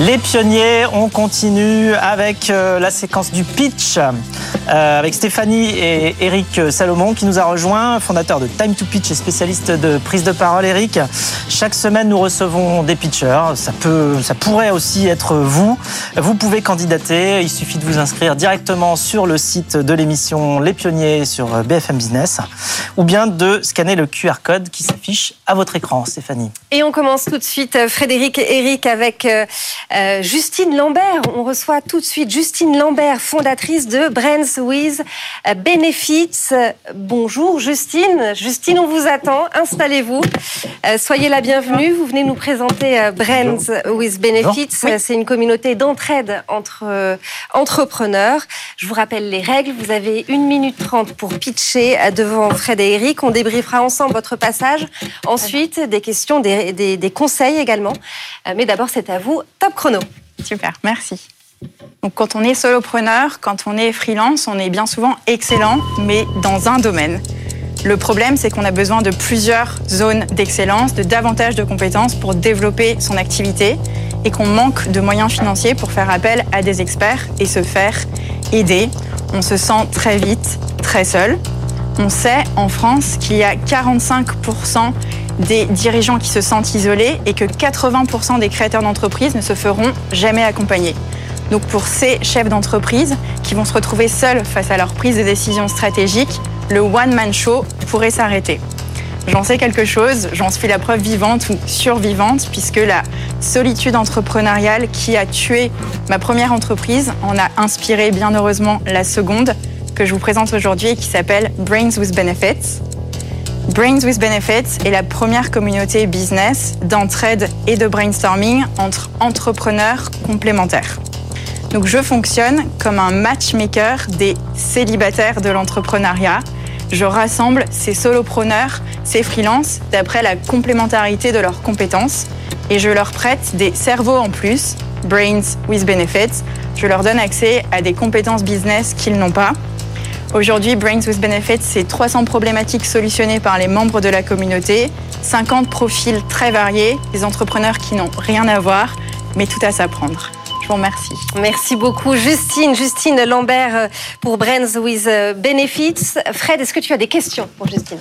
Les pionniers, on continue avec euh, la séquence du pitch euh, avec Stéphanie et Eric Salomon qui nous a rejoint, fondateur de Time to Pitch et spécialiste de prise de parole. Eric, chaque semaine nous recevons des pitchers. Ça peut, ça pourrait aussi être vous. Vous pouvez candidater. Il suffit de vous inscrire directement sur le site de l'émission Les Pionniers sur BFM Business ou bien de scanner le QR code qui s'affiche à votre écran, Stéphanie. Et on commence tout de suite, Frédéric et Eric, avec euh, Justine Lambert. On reçoit tout de suite Justine Lambert, fondatrice de Brands with Benefits. Bonjour Justine. Justine, on vous attend. Installez-vous. Euh, soyez la bienvenue. Vous venez nous présenter euh, Brands with Benefits. C'est une communauté d'entraide entre entrepreneurs. Je vous rappelle les règles. Vous avez une minute trente pour pitcher devant Fred et Eric. On débriefera ensemble votre passage. Ensuite, des questions, des, des conseils également. Mais d'abord, c'est à vous. Top chrono. Super, merci. Donc quand on est solopreneur, quand on est freelance, on est bien souvent excellent, mais dans un domaine. Le problème, c'est qu'on a besoin de plusieurs zones d'excellence, de davantage de compétences pour développer son activité et qu'on manque de moyens financiers pour faire appel à des experts et se faire aider. On se sent très vite très seul. On sait en France qu'il y a 45% des dirigeants qui se sentent isolés et que 80% des créateurs d'entreprises ne se feront jamais accompagner. Donc pour ces chefs d'entreprise qui vont se retrouver seuls face à leur prise de décision stratégique, le one-man show pourrait s'arrêter. J'en sais quelque chose, j'en suis la preuve vivante ou survivante, puisque la solitude entrepreneuriale qui a tué ma première entreprise en a inspiré bien heureusement la seconde que je vous présente aujourd'hui et qui s'appelle Brains with Benefits. Brains with Benefits est la première communauté business d'entraide et de brainstorming entre entrepreneurs complémentaires. Donc je fonctionne comme un matchmaker des célibataires de l'entrepreneuriat. Je rassemble ces solopreneurs, ces freelances, d'après la complémentarité de leurs compétences et je leur prête des cerveaux en plus, Brains with Benefits. Je leur donne accès à des compétences business qu'ils n'ont pas Aujourd'hui, Brains with Benefits, c'est 300 problématiques solutionnées par les membres de la communauté, 50 profils très variés, des entrepreneurs qui n'ont rien à voir, mais tout à s'apprendre. Je vous remercie. Merci beaucoup, Justine. Justine Lambert euh, pour Brains with euh, Benefits. Fred, est-ce que tu as des questions pour Justine?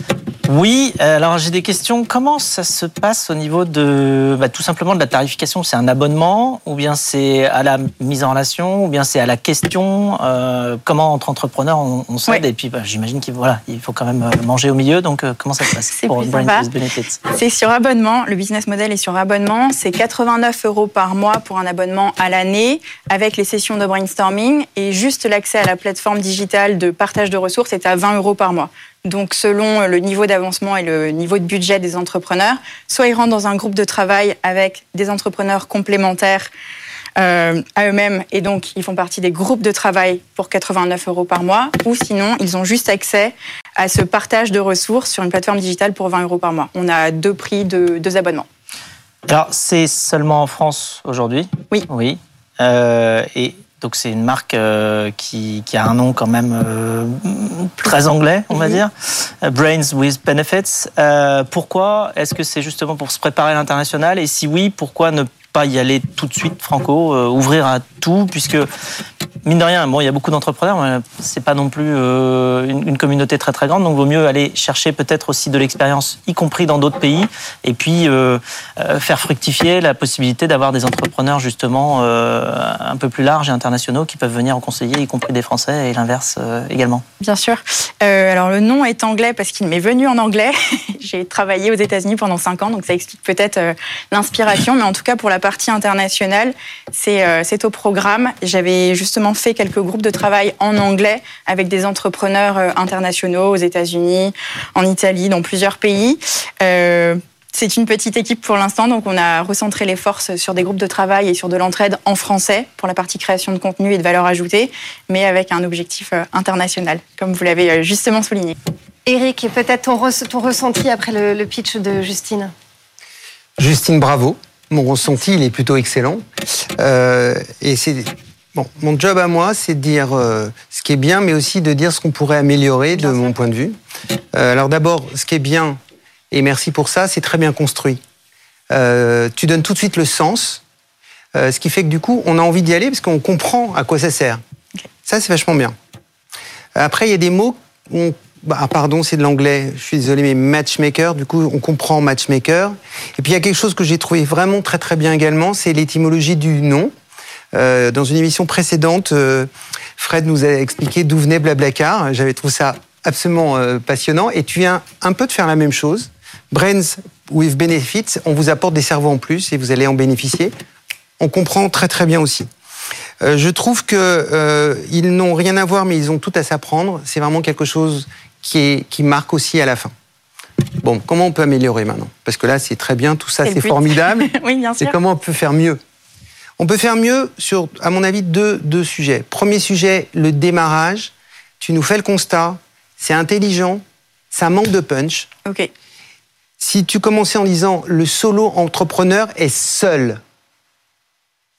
Oui, euh, alors j'ai des questions. Comment ça se passe au niveau de bah, tout simplement de la tarification? C'est un abonnement ou bien c'est à la mise en relation ou bien c'est à la question? Euh, Comment entre entrepreneurs on, on s'aide? Et puis bah, j'imagine qu'il voilà, il faut quand même euh, manger au milieu. Donc comment ça se passe pour Benefits? C'est sur abonnement. Le business model est sur abonnement. C'est 89 euros par mois pour un abonnement à l'année avec les sessions de brainstorming et juste l'accès à la plateforme digitale de partage de ressources est à 20 euros par mois. Donc, selon le niveau d'avancement et le niveau de budget des entrepreneurs, soit ils rentrent dans un groupe de travail avec des entrepreneurs complémentaires euh, à eux-mêmes et donc ils font partie des groupes de travail pour 89 euros par mois, ou sinon ils ont juste accès à ce partage de ressources sur une plateforme digitale pour 20 euros par mois. On a deux prix de deux abonnements. Alors c'est seulement en France aujourd'hui? Oui. Oui. Euh, et donc c'est une marque euh, qui, qui, a un nom quand même euh, très anglais, on va mhm. dire. Euh, Brains with Benefits. Euh, pourquoi Est-ce que c'est justement pour se préparer à l'international? Et si oui, pourquoi ne pas y aller tout de suite, Franco, ouvrir à tout, puisque mine de rien, bon, il y a beaucoup d'entrepreneurs, mais c'est pas non plus euh, une, communauté très très grande, donc vaut mieux aller chercher peut-être aussi de l'expérience, y compris dans d'autres pays, et puis euh, faire fructifier la possibilité d'avoir des entrepreneurs justement un peu plus larges et internationaux qui peuvent venir en conseiller, y compris des Français, et l'inverse également. Bien sûr. alors le nom est anglais parce qu'il m'est venu en anglais. J'ai travaillé aux États-Unis pendant cinq ans, donc ça explique peut-être l'inspiration, mais en tout cas pour la partie internationale, euh, c'est au programme. J'avais justement fait quelques groupes de travail en anglais avec des entrepreneurs euh, internationaux aux États-Unis, en Italie, dans plusieurs pays. Euh, c'est une petite équipe pour l'instant, donc on a recentré les forces sur des groupes de travail et sur de l'entraide en français pour la partie création de contenu et de valeur ajoutée, mais avec un objectif international, comme vous l'avez justement souligné. Eric, peut-être ton, ressenti après le pitch de Justine? Justine, bravo mon ressenti, il est plutôt excellent. Euh, et c'est Bon, mon job à moi, c'est de dire euh, ce qui est bien, mais aussi de dire ce qu'on pourrait améliorer de mon point de vue. Euh, alors d'abord, ce qui est bien, et merci pour ça, c'est très bien construit. Euh, tu donnes tout de suite le sens, ce qui fait que du coup, on a envie d'y aller parce qu'on comprend à quoi ça sert. Ça, c'est vachement bien. Après, il y a des mots, où on- bah, ah, pardon, c'est de l'anglais, je suis désolé, mais matchmaker, du coup, on comprend matchmaker. Et puis, il y a quelque chose que j'ai trouvé vraiment très très bien également, c'est l'étymologie du nom. Euh, dans une émission précédente, euh, Fred nous a expliqué d'où venait Blablacar. J'avais trouvé ça absolument euh, passionnant. Et tu viens un peu de faire la même chose. Brains with Benefits, on vous apporte des cerveaux en plus et vous allez en bénéficier. On comprend très très bien aussi. Je trouve que ils n'ont rien à voir, mais ils ont tout à s'apprendre. C'est vraiment quelque chose qui, est, qui marque aussi à la fin. Bon, comment on peut améliorer maintenant? Parce que là, c'est très bien, tout ça, C'est c'est formidable. oui, bien C'est sûr. comment on peut faire mieux. On peut faire mieux sur, à mon avis, deux, deux sujets. Premier sujet, le démarrage. Tu nous fais le constat, c'est intelligent, ça manque de punch. Ok. Si tu commençais en disant le solo entrepreneur est seul,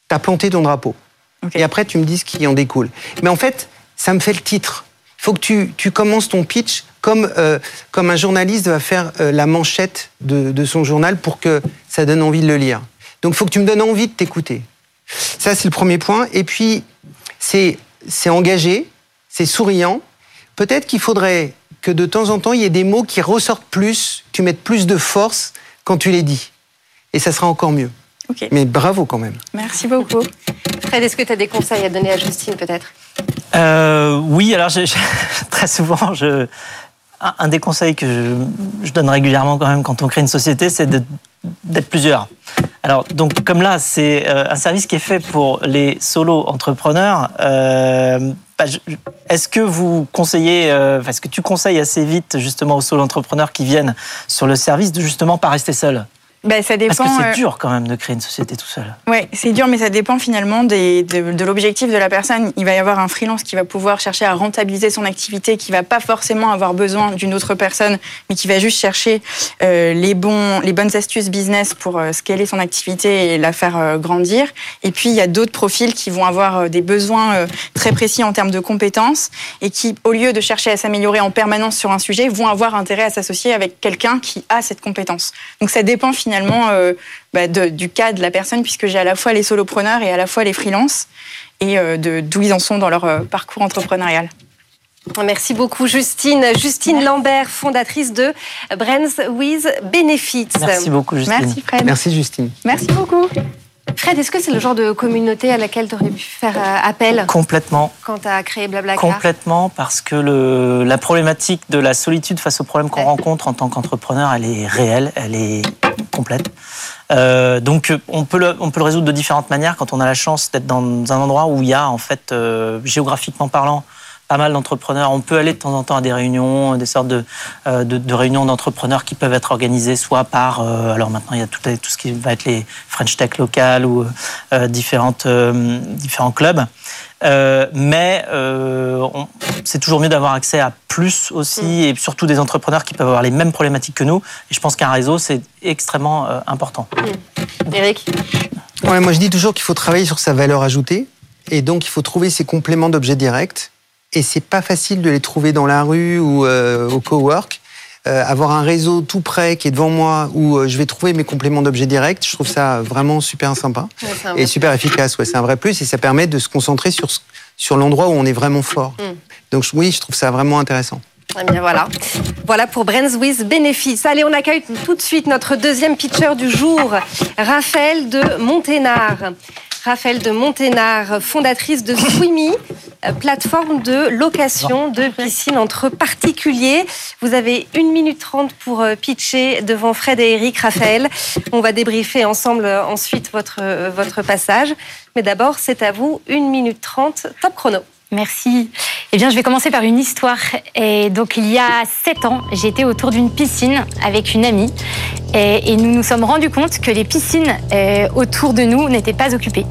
t'as planté ton drapeau. Ok. Et après, tu me dis ce qui en découle. Mais en fait, ça me fait le titre. Il faut que tu, tu commences ton pitch comme, euh, comme un journaliste va faire euh, la manchette de, de son journal pour que ça donne envie de le lire. Donc, il faut que tu me donnes envie de t'écouter. Ça, c'est le premier point. Et puis, c'est engagé, c'est souriant. Peut-être qu'il faudrait que de temps en temps, il y ait des mots qui ressortent plus, que tu mettes plus de force quand tu les dis. Et ça sera encore mieux. Ok. Mais bravo quand même. Merci beaucoup. Fred, est-ce que tu as des conseils à donner à Justine peut-être? Euh, oui, alors très souvent, je, un, un des conseils que je, je donne régulièrement quand même quand on crée une société, c'est d'être plusieurs. Alors, donc, comme là, c'est euh, un service qui est fait pour les solo entrepreneurs. euh, bah, est-ce que vous conseillez, euh, est-ce que tu conseilles assez vite justement aux solo entrepreneurs qui viennent sur le service de justement pas rester seuls? Ben, ça Parce que c'est euh, dur quand même de créer une société tout seul. Ouais, c'est dur, mais ça dépend finalement des- de, de l'objectif de la personne. Il va y avoir un freelance qui va pouvoir chercher à rentabiliser son activité, qui va pas forcément avoir besoin d'une autre personne, mais qui va juste chercher euh, les bons, les bonnes astuces business pour euh, scaler son activité et la faire euh, grandir. Et puis il y a d'autres profils qui vont avoir des besoins très précis en termes de compétences et qui, au lieu de chercher à s'améliorer en permanence sur un sujet, vont avoir intérêt à s'associer avec quelqu'un qui a cette compétence. Donc ça dépend finalement euh, bah, de- du cas de la personne, puisque j'ai à la fois les solopreneurs et à la fois les freelances, et euh, de d'où ils en sont dans leur euh, parcours entrepreneurial. Merci beaucoup Justine. Justine Lambert, fondatrice de Brands with Benefits. Merci beaucoup, Justine. Merci Fred. Merci Justine. Merci beaucoup. Fred, est-ce que c'est le genre de communauté à laquelle tu aurais pu faire appel Complètement. quand tu as créé Blablacar Complètement, parce que le, la problématique de la solitude face aux problèmes qu'on Ouais. rencontre en tant qu'entrepreneur, elle est réelle, elle est Euh, donc on peut, le, on peut le résoudre de différentes manières quand on a la chance d'être dans un endroit où il y a, en fait, euh, géographiquement parlant, pas mal d'entrepreneurs. On peut aller de temps en temps à des réunions, des sortes de, euh, de, de réunions d'entrepreneurs qui peuvent être organisées soit par, euh, alors maintenant il y a tout, tout ce qui va être les French Tech locales ou euh, différentes, euh, différents clubs. Euh, mais euh, c'est toujours mieux d'avoir accès à plus aussi, et surtout des entrepreneurs qui peuvent avoir les mêmes problématiques que nous. Et je pense qu'un réseau, c'est extrêmement euh, important. Eric Ouais, moi je dis toujours qu'il faut travailler sur sa valeur ajoutée et donc il faut trouver ses compléments d'objets directs et c'est pas facile de les trouver dans la rue ou euh, au cowork. Euh, avoir un réseau tout près qui est devant moi où euh, je vais trouver mes compléments d'objets directs, je trouve ça vraiment super sympa Ouais, et super efficace. Ouais, c'est un vrai plus et ça permet de se concentrer sur sur l'endroit où on est vraiment fort. Mm. Donc oui, je trouve ça vraiment intéressant. Eh bien voilà. Voilà pour Brands with Benefits. Allez, on accueille tout de suite notre deuxième pitcher du jour, Raphaël de Monténard. Raphaël de Monténard, fondatrice de Swimmy, euh, plateforme de location de piscine entre particuliers. Vous avez 1 minute 30 pour euh, pitcher devant Fred et Eric. Raphaël, on va débriefer ensemble euh, ensuite votre, votre passage. Mais d'abord, c'est à vous, 1 minute 30, top chrono. Merci. Eh bien, je vais commencer par une histoire. Et donc, il y a sept ans, j'étais autour d'une piscine avec une amie. Et, nous nous sommes rendus compte que les piscines euh, autour de nous n'étaient pas occupées.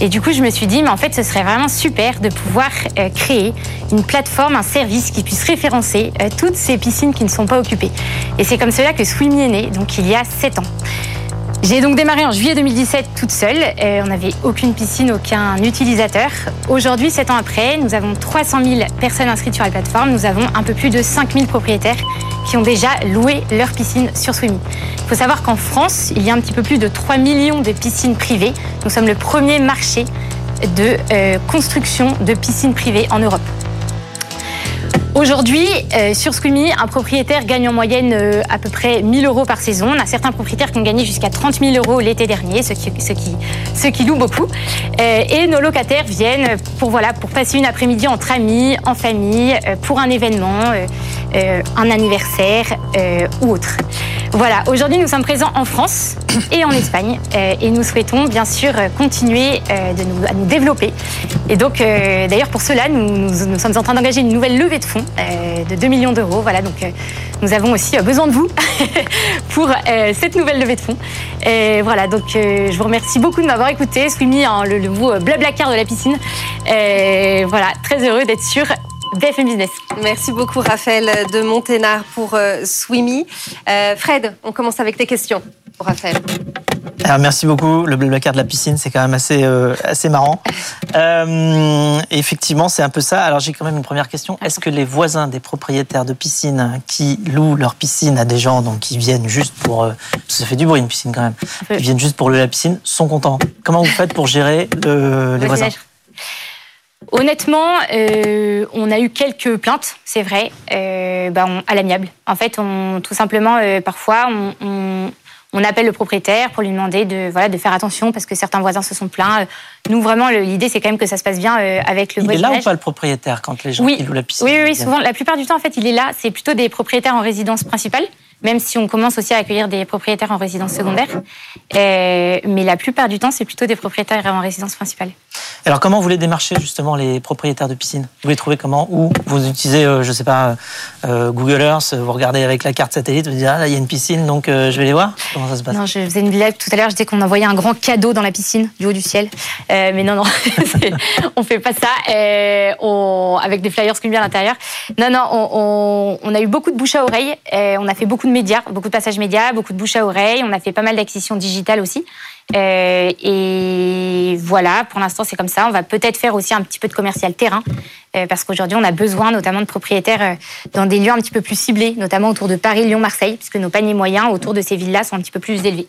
Et du coup, je me suis dit, mais en fait, ce serait vraiment super de pouvoir euh, créer une plateforme, un service qui puisse référencer euh, toutes ces piscines qui ne sont pas occupées. Et c'est comme cela que Swimmy est né, donc il y a sept ans. J'ai donc démarré en juillet 2017 toute seule. Euh, on n'avait aucune piscine, aucun utilisateur. Aujourd'hui, sept ans après, nous avons 300 000 personnes inscrites sur la plateforme. Nous avons un peu plus de 5 000 propriétaires qui ont déjà loué leur piscine sur Swimmy. Il faut savoir qu'en France, il y a un petit peu plus de 3 millions de piscines privées. Nous sommes le premier marché de euh, construction de piscines privées en Europe. Aujourd'hui, euh, sur Squimi, un propriétaire gagne en moyenne euh, à peu près 1000 euros par saison. On a certains propriétaires qui ont gagné jusqu'à 30 000 euros l'été dernier, ceux qui, ceux qui, qui louent beaucoup. Euh, et nos locataires viennent pour, voilà, pour passer une après-midi entre amis, en famille, euh, pour un événement, euh, euh, un anniversaire ou autre. Voilà, aujourd'hui nous sommes présents en France et en Espagne euh, et nous souhaitons bien sûr euh, continuer euh, à nous développer. Et donc d'ailleurs pour cela nous, sommes en train d'engager une nouvelle levée de fonds de 2 millions d'euros. Voilà, donc nous avons aussi besoin de vous pour cette nouvelle levée de fonds. Et voilà, donc je vous remercie beaucoup de m'avoir écouté, Swimmy, hein, le, le mot blablacar de la piscine. Voilà, très heureux d'être sur BFM Business. Merci beaucoup, Raphaël de Monténard, pour euh, Swimmy. Euh, Fred, on commence avec tes questions pour Raphaël. Alors, merci beaucoup. Le blablacar de la piscine, c'est quand même assez, euh, assez marrant. Euh, effectivement, c'est un peu ça. Alors, j'ai quand même une première question. Est-ce que les voisins des propriétaires de piscines qui louent leur piscine à des gens donc, qui viennent juste pour. euh, parce que ça fait du bruit, une piscine quand même. Qui viennent juste pour louer la piscine, sont contents? Comment vous faites pour gérer le- les voisins? Honnêtement, euh, on a eu quelques plaintes, c'est vrai, euh, bah, on- à l'amiable. En fait, on, tout simplement, euh, parfois, on, appelle le propriétaire pour lui demander de, voilà, de faire attention parce que certains voisins se sont plaints. Nous, vraiment, l'idée, c'est quand même que ça se passe bien avec le Il est là voisinage. ou pas le propriétaire quand les gens Oui. qui louent la piscine Oui, oui, souvent, la plupart du temps, en fait, il est là. C'est plutôt des propriétaires en résidence principale, même si on commence aussi à accueillir des propriétaires en résidence secondaire. Mais la plupart du temps, c'est plutôt des propriétaires en résidence principale. Alors, comment vous les démarchez justement les propriétaires de piscine Vous les trouvez comment? Où Vous utilisez, euh, je sais pas, euh, Google Earth, vous regardez avec la carte satellite, vous dites ah là il y a une piscine, donc euh, je vais les voir? Comment ça se passe? Non, je faisais une blague tout à l'heure, je disais qu'on envoyait un grand cadeau dans la piscine du haut du ciel. Euh, mais non, non, on fait pas ça. Euh, avec des flyers Squimby à l'intérieur. Non, non, on, a eu beaucoup de bouche à oreille. Euh, on a fait beaucoup de médias, beaucoup de passages médias, beaucoup de bouche à oreille. On a fait pas mal d'acquisitions digitales aussi. Euh, et voilà, pour l'instant, c'est comme ça. On va peut-être faire aussi un petit peu de commercial terrain. euh, parce qu'aujourd'hui, on a besoin notamment de propriétaires euh, dans des lieux un petit peu plus ciblés, notamment autour de Paris, Lyon, Marseille, puisque nos paniers moyens autour de ces villes-là sont un petit peu plus élevés.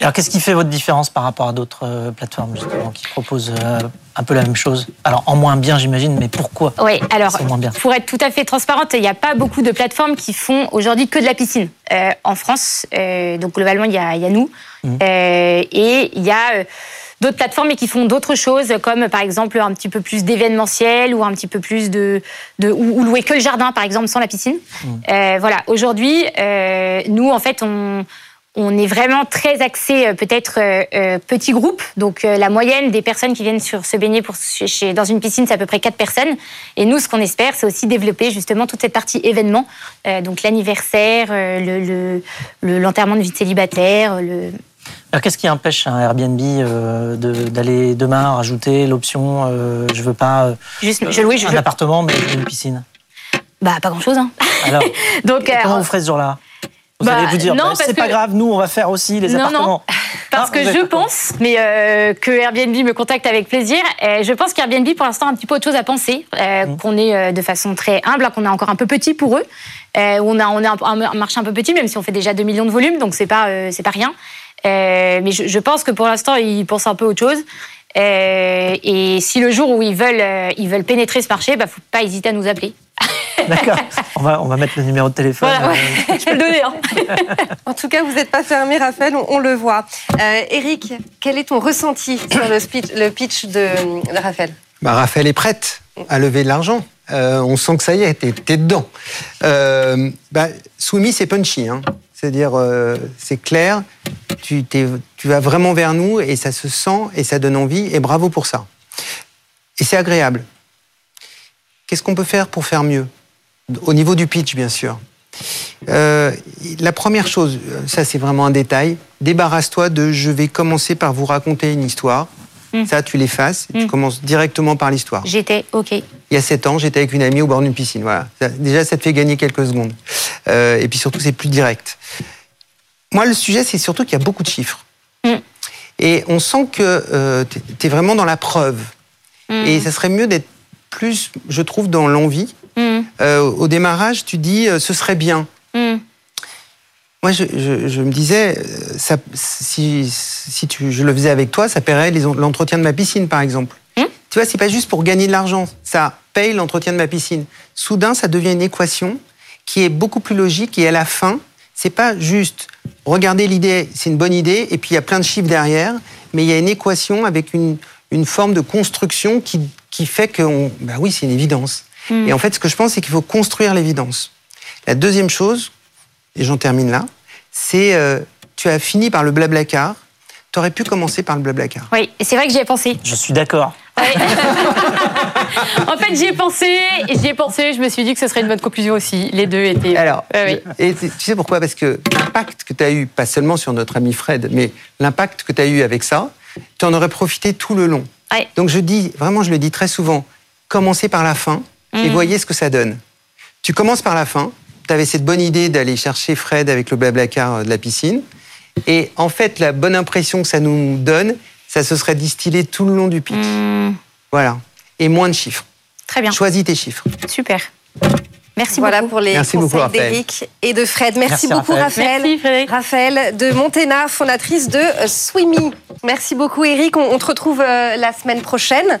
Alors, qu'est-ce qui fait votre différence par rapport à d'autres euh, plateformes justement qui proposent euh, un peu la même chose? Alors, en moins bien, j'imagine, mais pourquoi? Oui, alors C'est moins bien. pour être tout à fait transparente, il n'y a pas beaucoup de plateformes qui font aujourd'hui que de la piscine euh, en France. Euh, donc globalement, il y a, il y a nous. Euh, et il y a d'autres plateformes mais qui font d'autres choses, comme par exemple un petit peu plus d'événementiel ou un petit peu plus de, de ou, ou louer que le jardin, par exemple, sans la piscine. Euh, voilà. Aujourd'hui, euh, nous en fait, on on est vraiment très axé euh, peut-être euh, euh, petit groupe. Donc euh, la moyenne des personnes qui viennent sur se baigner pour, chez- dans une piscine, c'est à peu près quatre personnes. Et nous, ce qu'on espère, c'est aussi développer justement toute cette partie événement. Euh, donc l'anniversaire, le- le- le- l'enterrement de vie de célibataire, le... Alors, qu'est-ce qui empêche un Airbnb de- d'aller demain rajouter l'option je veux pas juste, je je un veux- appartement, mais une piscine? Bah pas grand chose. Hein. Alors, Donc comment vous ferez ce jour-là? Vous Bah, allez vous dire, non, bah, parce c'est que- pas grave, nous, on va faire aussi les Non, non. appartements. Parce Ah, que je pense, mais euh, que Airbnb me contacte avec plaisir. euh, je pense qu'Airbnb, pour l'instant, a un petit peu autre chose à penser. euh, Mmh. Qu'on est euh, de façon très humble, hein, qu'on est encore un peu petit pour eux. On a, on a un, un marché un peu petit, même si on fait déjà 2 millions de volume, donc c'est pas, c'est pas rien. Mais je, je pense que pour l'instant, ils pensent un peu autre chose. Et si le jour où ils veulent, ils veulent pénétrer ce marché, bah, faut pas hésiter à nous appeler. D'accord. On va, on va mettre le numéro de téléphone. Voilà, ouais. euh, je peux le donner. Hein. En tout cas, vous n'êtes pas fermé, Raphaël, on, on le voit. Euh, Eric, quel est ton ressenti sur le, speech, le pitch de, de Raphaël? Bah, Raphaël est prête à lever de l'argent. Euh, on sent que ça y est, t'es, t'es dedans. Euh, bah, Swimmy, c'est punchy. Hein. C'est-à-dire, euh, c'est clair, tu, t'es- tu vas vraiment vers nous et ça se sent et ça donne envie et bravo pour ça. Et c'est agréable. Qu'est-ce qu'on peut faire pour faire mieux? Au niveau du pitch, bien sûr. Euh, la première chose, ça c'est vraiment un détail, débarrasse-toi de je vais commencer par vous raconter une histoire. Mm. Ça, tu l'effaces, et tu Mm. commences directement par l'histoire. J'étais OK. Il y a sept ans, j'étais avec une amie au bord d'une piscine. Voilà. Ça- déjà, ça te fait gagner quelques secondes. Euh, et puis surtout, c'est plus direct. moi, le sujet, c'est surtout qu'il y a beaucoup de chiffres. Mm. Et on sent que euh, tu es vraiment dans la preuve. Et ça serait mieux d'être plus, je trouve, dans l'envie. Mm. Euh, au démarrage, tu dis euh, ce serait bien. Mm. Moi, je, je- je me disais, euh, ça, si, si tu, je le faisais avec toi, ça paierait l'entretien de ma piscine, par exemple. Hmm Tu vois, c'est pas juste pour gagner de l'argent, ça paye l'entretien de ma piscine. Soudain, ça devient une équation qui est beaucoup plus logique et à la fin, c'est pas juste regarder l'idée, c'est une bonne idée, et puis il y a plein de chiffres derrière, mais il y a une équation avec une, une forme de construction qui, qui fait que, on- bah oui, c'est une évidence. Et en fait, ce que je pense, c'est qu'il faut construire l'évidence. La deuxième chose, et j'en termine là, c'est euh, tu as fini par le blablacar. Tu aurais pu commencer par le blablacar. Oui, et c'est vrai que j'y ai pensé. Je suis d'accord. Ouais. en fait, j'y ai pensé, et j'y ai pensé, je me suis dit que ce serait une bonne conclusion aussi. Les deux étaient. Alors, Ouais, oui. et tu sais pourquoi? Parce que l'impact que tu as eu, pas seulement sur notre ami Fred, mais l'impact que tu as eu avec ça, tu en aurais profité tout le long. Ouais. Donc je dis, vraiment, je le dis très souvent, commencez par la fin et Mhm. voyez ce que ça donne. Tu commences par la fin, tu avais cette bonne idée d'aller chercher Fred avec le blablacar euh, de la piscine, et en fait, la bonne impression que ça nous donne, ça se serait distillé tout le long du pitch. Hmm, Voilà. Et moins de chiffres. très bien, Choisis tes chiffres. super. Merci voilà beaucoup. pour les Merci conseils d'Éric et de Fred. Merci, Merci, beaucoup Raphaël. Raphaël. Merci, Frédéric. Raphaël de Montena, fondatrice de Swimmy. Merci beaucoup Eric. On, on te retrouve euh, la semaine prochaine.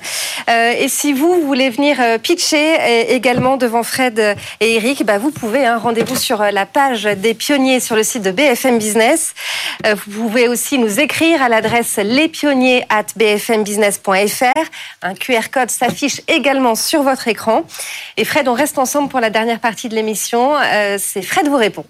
Euh, et si vous voulez venir euh, pitcher euh, également devant Fred et Eric, bah, vous pouvez. hein, Rendez-vous sur euh, la page des pionniers sur le site de BFM Business. Euh, vous pouvez aussi nous écrire à l'adresse lespionniers at bfmbusiness.fr. Un QR code s'affiche également sur votre écran. Et Fred, on reste ensemble pour la dernière partie de l'émission. Euh, C'est Fred vous répond.